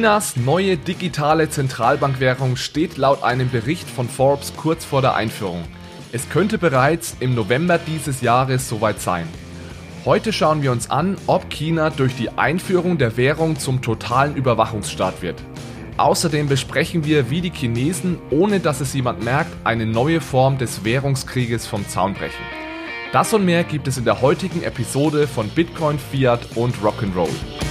Chinas neue digitale Zentralbankwährung steht laut einem Bericht von Forbes kurz vor der Einführung. Es könnte bereits im November dieses Jahres soweit sein. Heute schauen wir uns an, ob China durch die Einführung der Währung zum totalen Überwachungsstaat wird. Außerdem besprechen wir, wie die Chinesen, ohne dass es jemand merkt, eine neue Form des Währungskrieges vom Zaun brechen. Das und mehr gibt es in der heutigen Episode von Bitcoin, Fiat und Rock'n'Roll.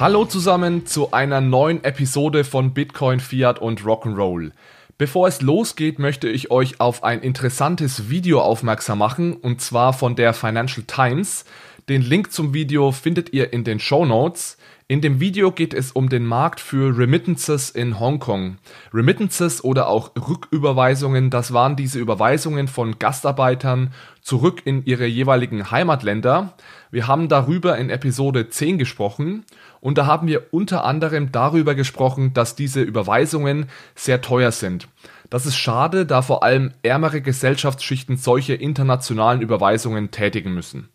Hallo zusammen zu einer neuen Episode von Bitcoin, Fiat und Rock'n'Roll. Bevor es losgeht, möchte ich euch auf ein interessantes Video aufmerksam machen, und zwar von der Financial Times. Den Link zum Video findet ihr in den Show Notes. In dem Video geht es um den Markt für Remittances in Hongkong. Remittances oder auch Rücküberweisungen, das waren diese Überweisungen von Gastarbeitern zurück in ihre jeweiligen Heimatländer. Wir haben darüber in Episode 10 gesprochen und da haben wir unter anderem darüber gesprochen, dass diese Überweisungen sehr teuer sind. Das ist schade, da vor allem ärmere Gesellschaftsschichten solche internationalen Überweisungen tätigen müssen.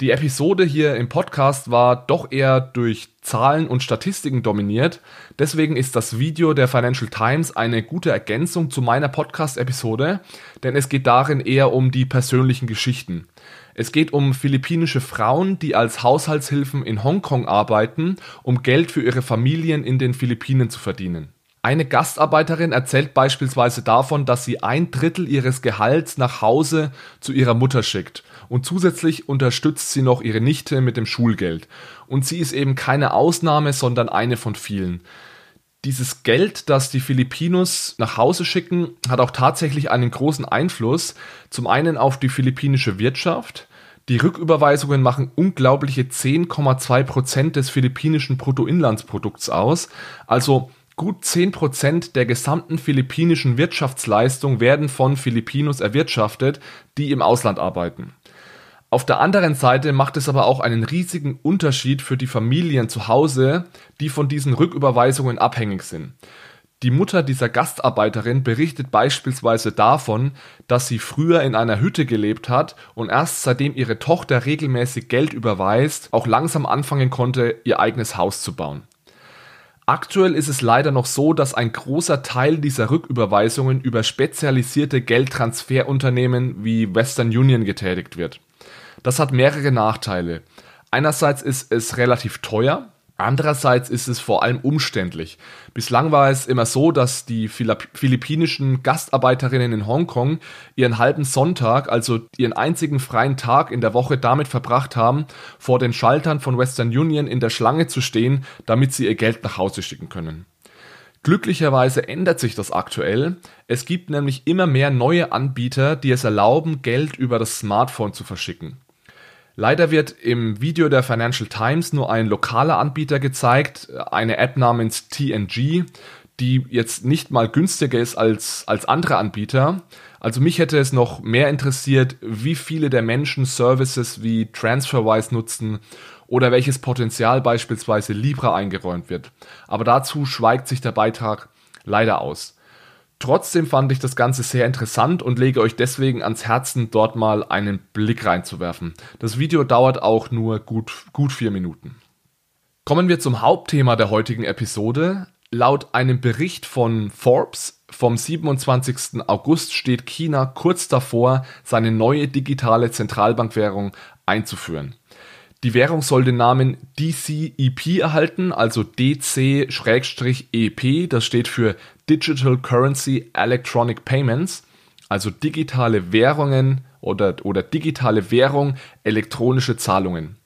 Die Episode hier im Podcast war doch eher durch Zahlen und Statistiken dominiert. Deswegen ist das Video der Financial Times eine gute Ergänzung zu meiner Podcast-Episode, denn es geht darin eher um die persönlichen Geschichten. Es geht um philippinische Frauen, die als Haushaltshilfen in Hongkong arbeiten, um Geld für ihre Familien in den Philippinen zu verdienen. Eine Gastarbeiterin erzählt beispielsweise davon, dass sie ein Drittel ihres Gehalts nach Hause zu ihrer Mutter schickt und zusätzlich unterstützt sie noch ihre Nichte mit dem Schulgeld. Und sie ist eben keine Ausnahme, sondern eine von vielen. Dieses Geld, das die Filipinos nach Hause schicken, hat auch tatsächlich einen großen Einfluss. Zum einen auf die philippinische Wirtschaft. Die Rücküberweisungen machen unglaubliche 10,2 Prozent des philippinischen Bruttoinlandsprodukts aus. Also Gut 10% der gesamten philippinischen Wirtschaftsleistung werden von Filipinos erwirtschaftet, die im Ausland arbeiten. Auf der anderen Seite macht es aber auch einen riesigen Unterschied für die Familien zu Hause, die von diesen Rücküberweisungen abhängig sind. Die Mutter dieser Gastarbeiterin berichtet beispielsweise davon, dass sie früher in einer Hütte gelebt hat und erst seitdem ihre Tochter regelmäßig Geld überweist, auch langsam anfangen konnte, ihr eigenes Haus zu bauen. Aktuell ist es leider noch so, dass ein großer Teil dieser Rücküberweisungen über spezialisierte Geldtransferunternehmen wie Western Union getätigt wird. Das hat mehrere Nachteile. Einerseits ist es relativ teuer, Andererseits ist es vor allem umständlich. Bislang war es immer so, dass die philippinischen Gastarbeiterinnen in Hongkong ihren halben Sonntag, also ihren einzigen freien Tag in der Woche damit verbracht haben, vor den Schaltern von Western Union in der Schlange zu stehen, damit sie ihr Geld nach Hause schicken können. Glücklicherweise ändert sich das aktuell. Es gibt nämlich immer mehr neue Anbieter, die es erlauben, Geld über das Smartphone zu verschicken. Leider wird im Video der Financial Times nur ein lokaler Anbieter gezeigt, eine App namens TNG, die jetzt nicht mal günstiger ist als, als andere Anbieter. Also mich hätte es noch mehr interessiert, wie viele der Menschen Services wie TransferWise nutzen oder welches Potenzial beispielsweise Libra eingeräumt wird. Aber dazu schweigt sich der Beitrag leider aus. Trotzdem fand ich das Ganze sehr interessant und lege euch deswegen ans Herzen, dort mal einen Blick reinzuwerfen. Das Video dauert auch nur gut, gut vier Minuten. Kommen wir zum Hauptthema der heutigen Episode. Laut einem Bericht von Forbes vom 27. August steht China kurz davor, seine neue digitale Zentralbankwährung einzuführen. Die Währung soll den Namen DCEP erhalten, also DC-EP, das steht für Digital Currency Electronic Payments, also digitale Währungen oder, oder digitale Währung, elektronische Zahlungen.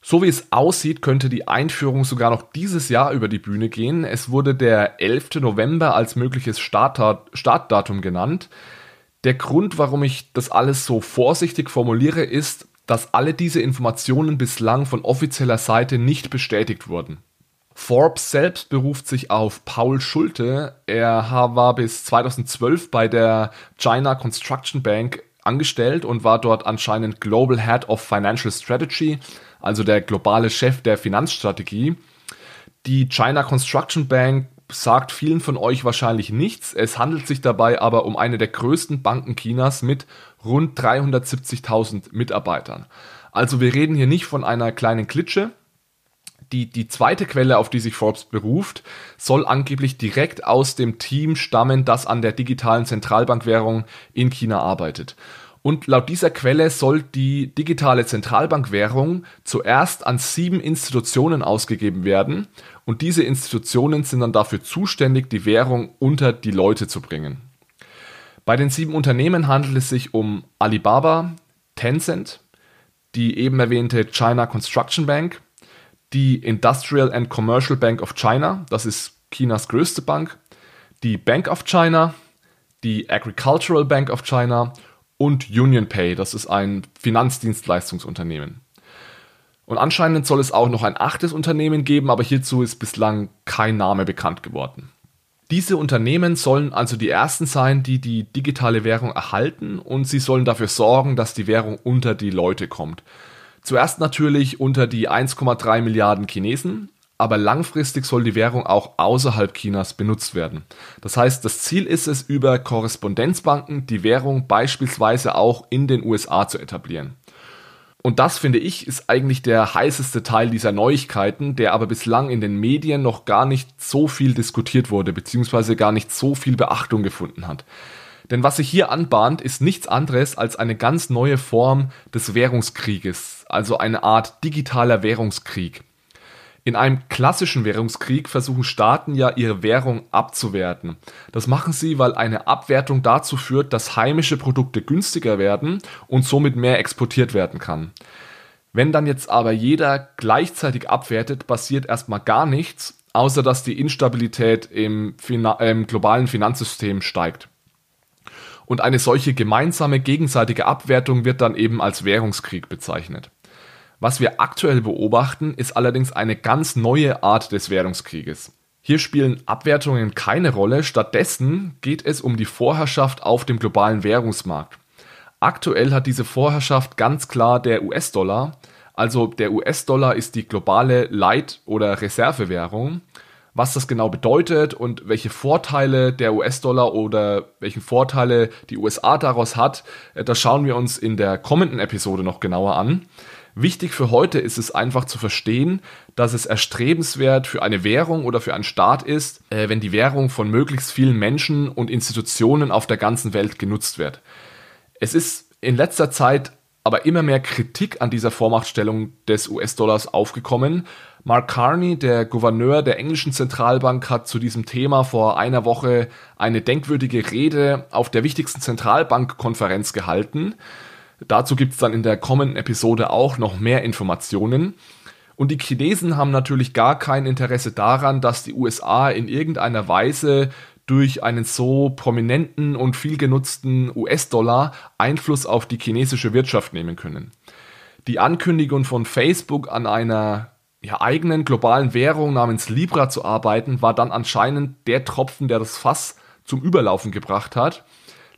So wie es aussieht, könnte die Einführung sogar noch dieses Jahr über die Bühne gehen. Es wurde der 11. November als mögliches Startdatum genannt. Der Grund, warum ich das alles so vorsichtig formuliere, ist, dass alle diese Informationen bislang von offizieller Seite nicht bestätigt wurden. Forbes selbst beruft sich auf Paul Schulte. Er war bis 2012 bei der China Construction Bank angestellt und war dort anscheinend Global Head of Financial Strategy, also der globale Chef der Finanzstrategie. Die China Construction Bank sagt vielen von euch wahrscheinlich nichts. Es handelt sich dabei aber um eine der größten Banken Chinas mit rund 370.000 Mitarbeitern. Also wir reden hier nicht von einer kleinen Klitsche. Die, die zweite Quelle, auf die sich Forbes beruft, soll angeblich direkt aus dem Team stammen, das an der digitalen Zentralbankwährung in China arbeitet. Und laut dieser Quelle soll die digitale Zentralbankwährung zuerst an sieben Institutionen ausgegeben werden und diese Institutionen sind dann dafür zuständig, die Währung unter die Leute zu bringen. Bei den sieben Unternehmen handelt es sich um Alibaba, Tencent, die eben erwähnte China Construction Bank, die Industrial and Commercial Bank of China, das ist Chinas größte Bank, die Bank of China, die Agricultural Bank of China und UnionPay, das ist ein Finanzdienstleistungsunternehmen. Und anscheinend soll es auch noch ein achtes Unternehmen geben, aber hierzu ist bislang kein Name bekannt geworden. Diese Unternehmen sollen also die ersten sein, die die digitale Währung erhalten und sie sollen dafür sorgen, dass die Währung unter die Leute kommt. Zuerst natürlich unter die 1,3 Milliarden Chinesen, aber langfristig soll die Währung auch außerhalb Chinas benutzt werden. Das heißt, das Ziel ist es, über Korrespondenzbanken die Währung beispielsweise auch in den USA zu etablieren. Und das finde ich ist eigentlich der heißeste Teil dieser Neuigkeiten, der aber bislang in den Medien noch gar nicht so viel diskutiert wurde, beziehungsweise gar nicht so viel Beachtung gefunden hat. Denn was sich hier anbahnt, ist nichts anderes als eine ganz neue Form des Währungskrieges, also eine Art digitaler Währungskrieg. In einem klassischen Währungskrieg versuchen Staaten ja ihre Währung abzuwerten. Das machen sie, weil eine Abwertung dazu führt, dass heimische Produkte günstiger werden und somit mehr exportiert werden kann. Wenn dann jetzt aber jeder gleichzeitig abwertet, passiert erstmal gar nichts, außer dass die Instabilität im, im globalen Finanzsystem steigt. Und eine solche gemeinsame gegenseitige Abwertung wird dann eben als Währungskrieg bezeichnet. Was wir aktuell beobachten, ist allerdings eine ganz neue Art des Währungskrieges. Hier spielen Abwertungen keine Rolle, stattdessen geht es um die Vorherrschaft auf dem globalen Währungsmarkt. Aktuell hat diese Vorherrschaft ganz klar der US-Dollar, also der US-Dollar ist die globale Leit- oder Reservewährung. Was das genau bedeutet und welche Vorteile der US-Dollar oder welche Vorteile die USA daraus hat, äh, das schauen wir uns in der kommenden Episode noch genauer an. Wichtig für heute ist es einfach zu verstehen, dass es erstrebenswert für eine Währung oder für einen Staat ist, äh, wenn die Währung von möglichst vielen Menschen und Institutionen auf der ganzen Welt genutzt wird. Es ist in letzter Zeit aber immer mehr Kritik an dieser Vormachtstellung des US-Dollars aufgekommen. Mark Carney, der Gouverneur der englischen Zentralbank, hat zu diesem Thema vor einer Woche eine denkwürdige Rede auf der wichtigsten Zentralbankkonferenz gehalten. Dazu gibt es dann in der kommenden Episode auch noch mehr Informationen. Und die Chinesen haben natürlich gar kein Interesse daran, dass die USA in irgendeiner Weise durch einen so prominenten und viel genutzten US-Dollar Einfluss auf die chinesische Wirtschaft nehmen können. Die Ankündigung von Facebook an einer ja, eigenen globalen Währung namens Libra zu arbeiten, war dann anscheinend der Tropfen, der das Fass zum Überlaufen gebracht hat.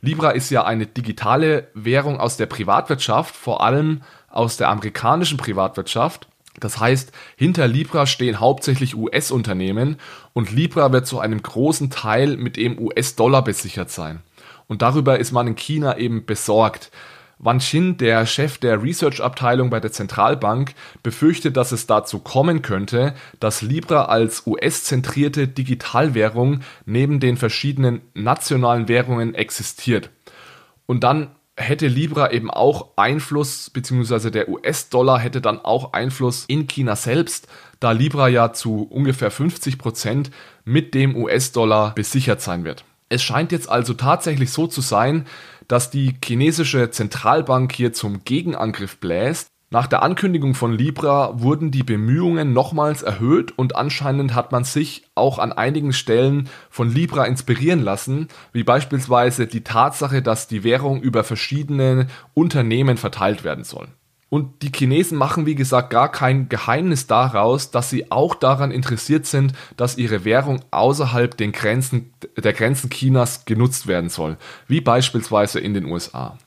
Libra ist ja eine digitale Währung aus der Privatwirtschaft, vor allem aus der amerikanischen Privatwirtschaft. Das heißt, hinter Libra stehen hauptsächlich US-Unternehmen und Libra wird zu einem großen Teil mit dem US-Dollar besichert sein. Und darüber ist man in China eben besorgt. Wan Xin, der Chef der Research-Abteilung bei der Zentralbank, befürchtet, dass es dazu kommen könnte, dass Libra als US-zentrierte Digitalwährung neben den verschiedenen nationalen Währungen existiert. Und dann hätte Libra eben auch Einfluss, beziehungsweise der US-Dollar hätte dann auch Einfluss in China selbst, da Libra ja zu ungefähr 50 Prozent mit dem US-Dollar besichert sein wird. Es scheint jetzt also tatsächlich so zu sein, dass die chinesische Zentralbank hier zum Gegenangriff bläst. Nach der Ankündigung von Libra wurden die Bemühungen nochmals erhöht und anscheinend hat man sich auch an einigen Stellen von Libra inspirieren lassen, wie beispielsweise die Tatsache, dass die Währung über verschiedene Unternehmen verteilt werden soll. Und die Chinesen machen, wie gesagt, gar kein Geheimnis daraus, dass sie auch daran interessiert sind, dass ihre Währung außerhalb den Grenzen, der Grenzen Chinas genutzt werden soll, wie beispielsweise in den USA.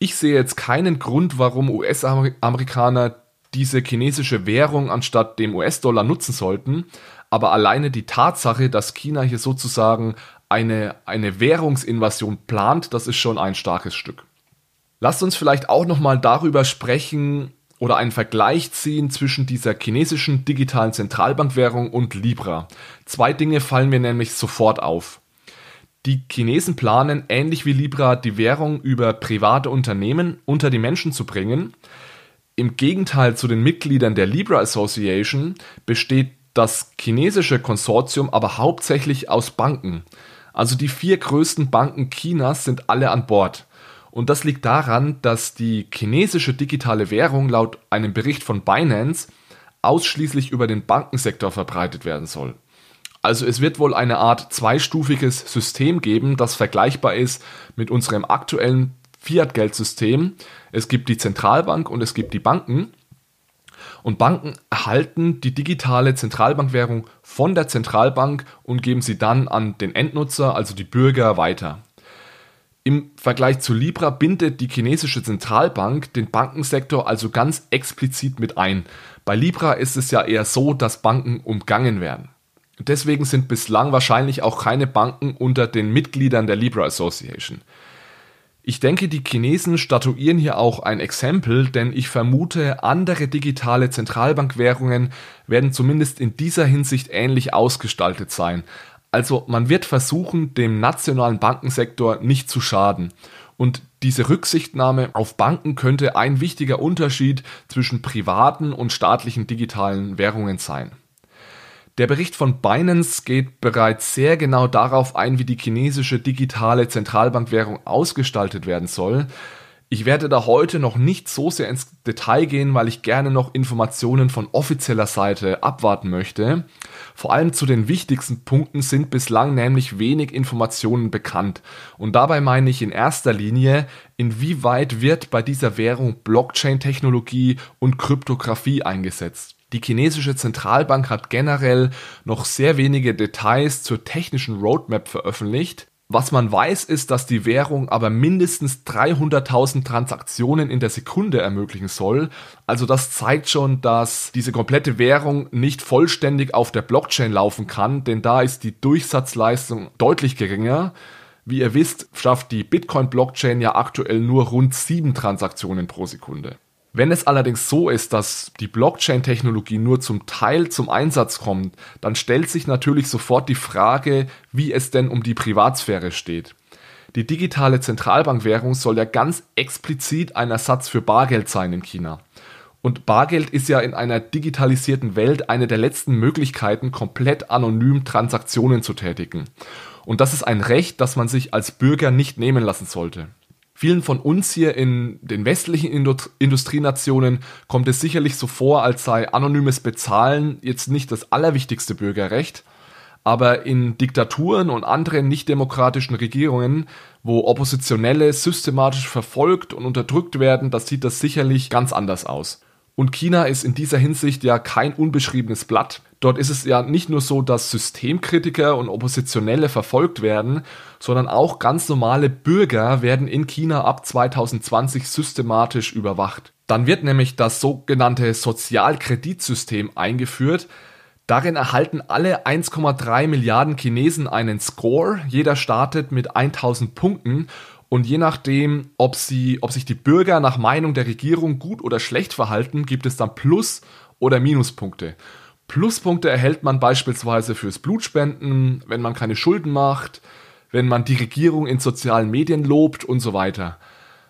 Ich sehe jetzt keinen Grund, warum US-Amerikaner diese chinesische Währung anstatt dem US-Dollar nutzen sollten, aber alleine die Tatsache, dass China hier sozusagen eine, eine Währungsinvasion plant, das ist schon ein starkes Stück. Lasst uns vielleicht auch nochmal darüber sprechen oder einen Vergleich ziehen zwischen dieser chinesischen digitalen Zentralbankwährung und Libra. Zwei Dinge fallen mir nämlich sofort auf. Die Chinesen planen, ähnlich wie Libra, die Währung über private Unternehmen unter die Menschen zu bringen. Im Gegenteil zu den Mitgliedern der Libra Association besteht das chinesische Konsortium aber hauptsächlich aus Banken. Also die vier größten Banken Chinas sind alle an Bord. Und das liegt daran, dass die chinesische digitale Währung laut einem Bericht von Binance ausschließlich über den Bankensektor verbreitet werden soll. Also es wird wohl eine Art zweistufiges System geben, das vergleichbar ist mit unserem aktuellen Fiat-Geldsystem. Es gibt die Zentralbank und es gibt die Banken. Und Banken erhalten die digitale Zentralbankwährung von der Zentralbank und geben sie dann an den Endnutzer, also die Bürger, weiter. Im Vergleich zu Libra bindet die chinesische Zentralbank den Bankensektor also ganz explizit mit ein. Bei Libra ist es ja eher so, dass Banken umgangen werden. Deswegen sind bislang wahrscheinlich auch keine Banken unter den Mitgliedern der Libra Association. Ich denke, die Chinesen statuieren hier auch ein Exempel, denn ich vermute, andere digitale Zentralbankwährungen werden zumindest in dieser Hinsicht ähnlich ausgestaltet sein. Also man wird versuchen, dem nationalen Bankensektor nicht zu schaden. Und diese Rücksichtnahme auf Banken könnte ein wichtiger Unterschied zwischen privaten und staatlichen digitalen Währungen sein. Der Bericht von Binance geht bereits sehr genau darauf ein, wie die chinesische digitale Zentralbankwährung ausgestaltet werden soll. Ich werde da heute noch nicht so sehr ins Detail gehen, weil ich gerne noch Informationen von offizieller Seite abwarten möchte. Vor allem zu den wichtigsten Punkten sind bislang nämlich wenig Informationen bekannt. Und dabei meine ich in erster Linie, inwieweit wird bei dieser Währung Blockchain-Technologie und Kryptographie eingesetzt. Die chinesische Zentralbank hat generell noch sehr wenige Details zur technischen Roadmap veröffentlicht. Was man weiß, ist, dass die Währung aber mindestens 300.000 Transaktionen in der Sekunde ermöglichen soll. Also das zeigt schon, dass diese komplette Währung nicht vollständig auf der Blockchain laufen kann, denn da ist die Durchsatzleistung deutlich geringer. Wie ihr wisst, schafft die Bitcoin-Blockchain ja aktuell nur rund sieben Transaktionen pro Sekunde. Wenn es allerdings so ist, dass die Blockchain-Technologie nur zum Teil zum Einsatz kommt, dann stellt sich natürlich sofort die Frage, wie es denn um die Privatsphäre steht. Die digitale Zentralbankwährung soll ja ganz explizit ein Ersatz für Bargeld sein in China. Und Bargeld ist ja in einer digitalisierten Welt eine der letzten Möglichkeiten, komplett anonym Transaktionen zu tätigen. Und das ist ein Recht, das man sich als Bürger nicht nehmen lassen sollte. Vielen von uns hier in den westlichen Industrienationen kommt es sicherlich so vor, als sei anonymes Bezahlen jetzt nicht das allerwichtigste Bürgerrecht. Aber in Diktaturen und anderen nichtdemokratischen Regierungen, wo Oppositionelle systematisch verfolgt und unterdrückt werden, da sieht das sicherlich ganz anders aus. Und China ist in dieser Hinsicht ja kein unbeschriebenes Blatt. Dort ist es ja nicht nur so, dass Systemkritiker und Oppositionelle verfolgt werden, sondern auch ganz normale Bürger werden in China ab 2020 systematisch überwacht. Dann wird nämlich das sogenannte Sozialkreditsystem eingeführt. Darin erhalten alle 1,3 Milliarden Chinesen einen Score. Jeder startet mit 1000 Punkten und je nachdem, ob, sie, ob sich die Bürger nach Meinung der Regierung gut oder schlecht verhalten, gibt es dann Plus- oder Minuspunkte. Pluspunkte erhält man beispielsweise fürs Blutspenden, wenn man keine Schulden macht, wenn man die Regierung in sozialen Medien lobt und so weiter.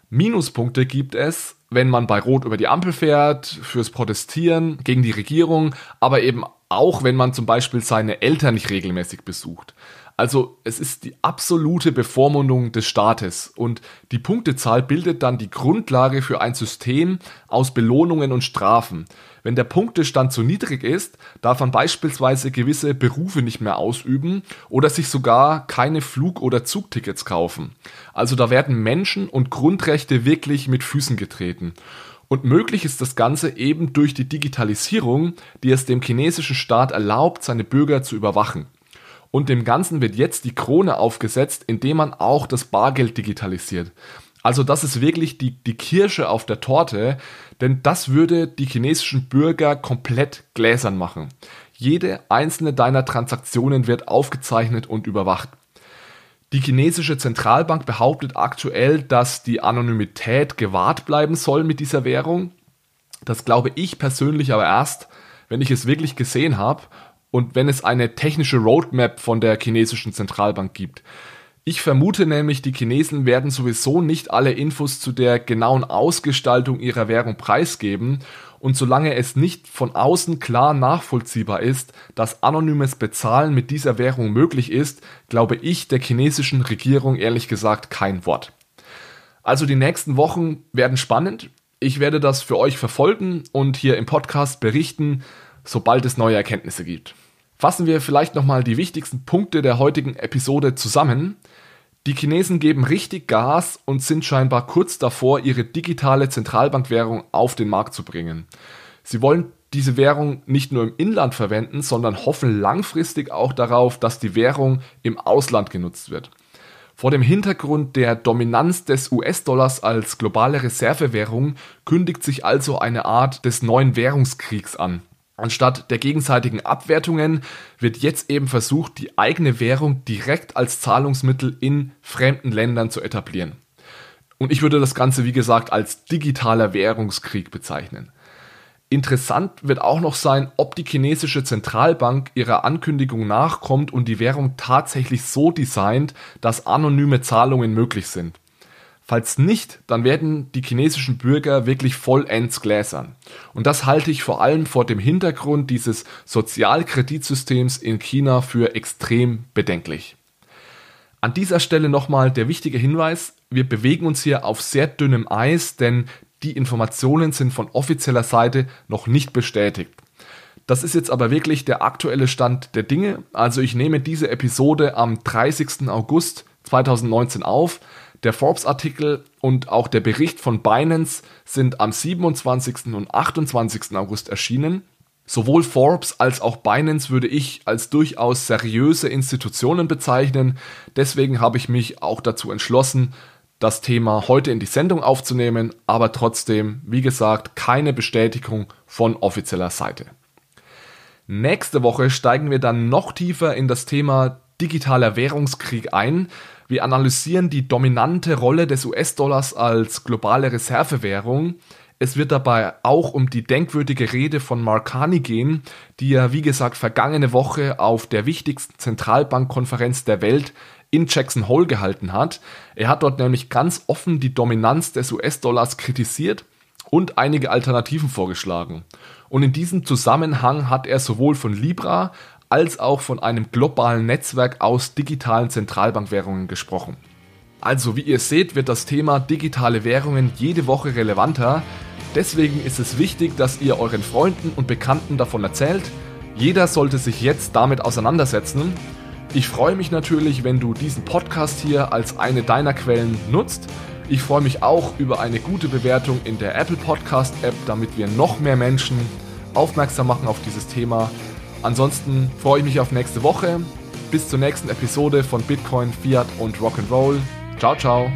Minuspunkte gibt es, wenn man bei Rot über die Ampel fährt, fürs Protestieren gegen die Regierung, aber eben auch, wenn man zum Beispiel seine Eltern nicht regelmäßig besucht. Also es ist die absolute Bevormundung des Staates und die Punktezahl bildet dann die Grundlage für ein System aus Belohnungen und Strafen. Wenn der Punktestand zu niedrig ist, darf man beispielsweise gewisse Berufe nicht mehr ausüben oder sich sogar keine Flug- oder Zugtickets kaufen. Also da werden Menschen und Grundrechte wirklich mit Füßen getreten. Und möglich ist das Ganze eben durch die Digitalisierung, die es dem chinesischen Staat erlaubt, seine Bürger zu überwachen. Und dem Ganzen wird jetzt die Krone aufgesetzt, indem man auch das Bargeld digitalisiert. Also das ist wirklich die, die Kirsche auf der Torte, denn das würde die chinesischen Bürger komplett gläsern machen. Jede einzelne deiner Transaktionen wird aufgezeichnet und überwacht. Die chinesische Zentralbank behauptet aktuell, dass die Anonymität gewahrt bleiben soll mit dieser Währung. Das glaube ich persönlich aber erst, wenn ich es wirklich gesehen habe und wenn es eine technische Roadmap von der chinesischen Zentralbank gibt. Ich vermute nämlich, die Chinesen werden sowieso nicht alle Infos zu der genauen Ausgestaltung ihrer Währung preisgeben und solange es nicht von außen klar nachvollziehbar ist, dass anonymes Bezahlen mit dieser Währung möglich ist, glaube ich der chinesischen Regierung ehrlich gesagt kein Wort. Also die nächsten Wochen werden spannend. Ich werde das für euch verfolgen und hier im Podcast berichten, sobald es neue Erkenntnisse gibt. Fassen wir vielleicht nochmal die wichtigsten Punkte der heutigen Episode zusammen. Die Chinesen geben richtig Gas und sind scheinbar kurz davor, ihre digitale Zentralbankwährung auf den Markt zu bringen. Sie wollen diese Währung nicht nur im Inland verwenden, sondern hoffen langfristig auch darauf, dass die Währung im Ausland genutzt wird. Vor dem Hintergrund der Dominanz des US-Dollars als globale Reservewährung kündigt sich also eine Art des neuen Währungskriegs an. Anstatt der gegenseitigen Abwertungen wird jetzt eben versucht, die eigene Währung direkt als Zahlungsmittel in fremden Ländern zu etablieren. Und ich würde das Ganze, wie gesagt, als digitaler Währungskrieg bezeichnen. Interessant wird auch noch sein, ob die chinesische Zentralbank ihrer Ankündigung nachkommt und die Währung tatsächlich so designt, dass anonyme Zahlungen möglich sind. Falls nicht, dann werden die chinesischen Bürger wirklich vollends gläsern. Und das halte ich vor allem vor dem Hintergrund dieses Sozialkreditsystems in China für extrem bedenklich. An dieser Stelle nochmal der wichtige Hinweis, wir bewegen uns hier auf sehr dünnem Eis, denn die Informationen sind von offizieller Seite noch nicht bestätigt. Das ist jetzt aber wirklich der aktuelle Stand der Dinge. Also ich nehme diese Episode am 30. August 2019 auf. Der Forbes-Artikel und auch der Bericht von Binance sind am 27. und 28. August erschienen. Sowohl Forbes als auch Binance würde ich als durchaus seriöse Institutionen bezeichnen. Deswegen habe ich mich auch dazu entschlossen, das Thema heute in die Sendung aufzunehmen, aber trotzdem, wie gesagt, keine Bestätigung von offizieller Seite. Nächste Woche steigen wir dann noch tiefer in das Thema digitaler Währungskrieg ein. Wir analysieren die dominante Rolle des US-Dollars als globale Reservewährung. Es wird dabei auch um die denkwürdige Rede von Mark Carney gehen, die er, wie gesagt, vergangene Woche auf der wichtigsten Zentralbankkonferenz der Welt in Jackson Hole gehalten hat. Er hat dort nämlich ganz offen die Dominanz des US-Dollars kritisiert und einige Alternativen vorgeschlagen. Und in diesem Zusammenhang hat er sowohl von Libra als auch von einem globalen Netzwerk aus digitalen Zentralbankwährungen gesprochen. Also wie ihr seht, wird das Thema digitale Währungen jede Woche relevanter. Deswegen ist es wichtig, dass ihr euren Freunden und Bekannten davon erzählt. Jeder sollte sich jetzt damit auseinandersetzen. Ich freue mich natürlich, wenn du diesen Podcast hier als eine deiner Quellen nutzt. Ich freue mich auch über eine gute Bewertung in der Apple Podcast App, damit wir noch mehr Menschen aufmerksam machen auf dieses Thema. Ansonsten freue ich mich auf nächste Woche. Bis zur nächsten Episode von Bitcoin, Fiat und Rock'n'Roll. Ciao, ciao.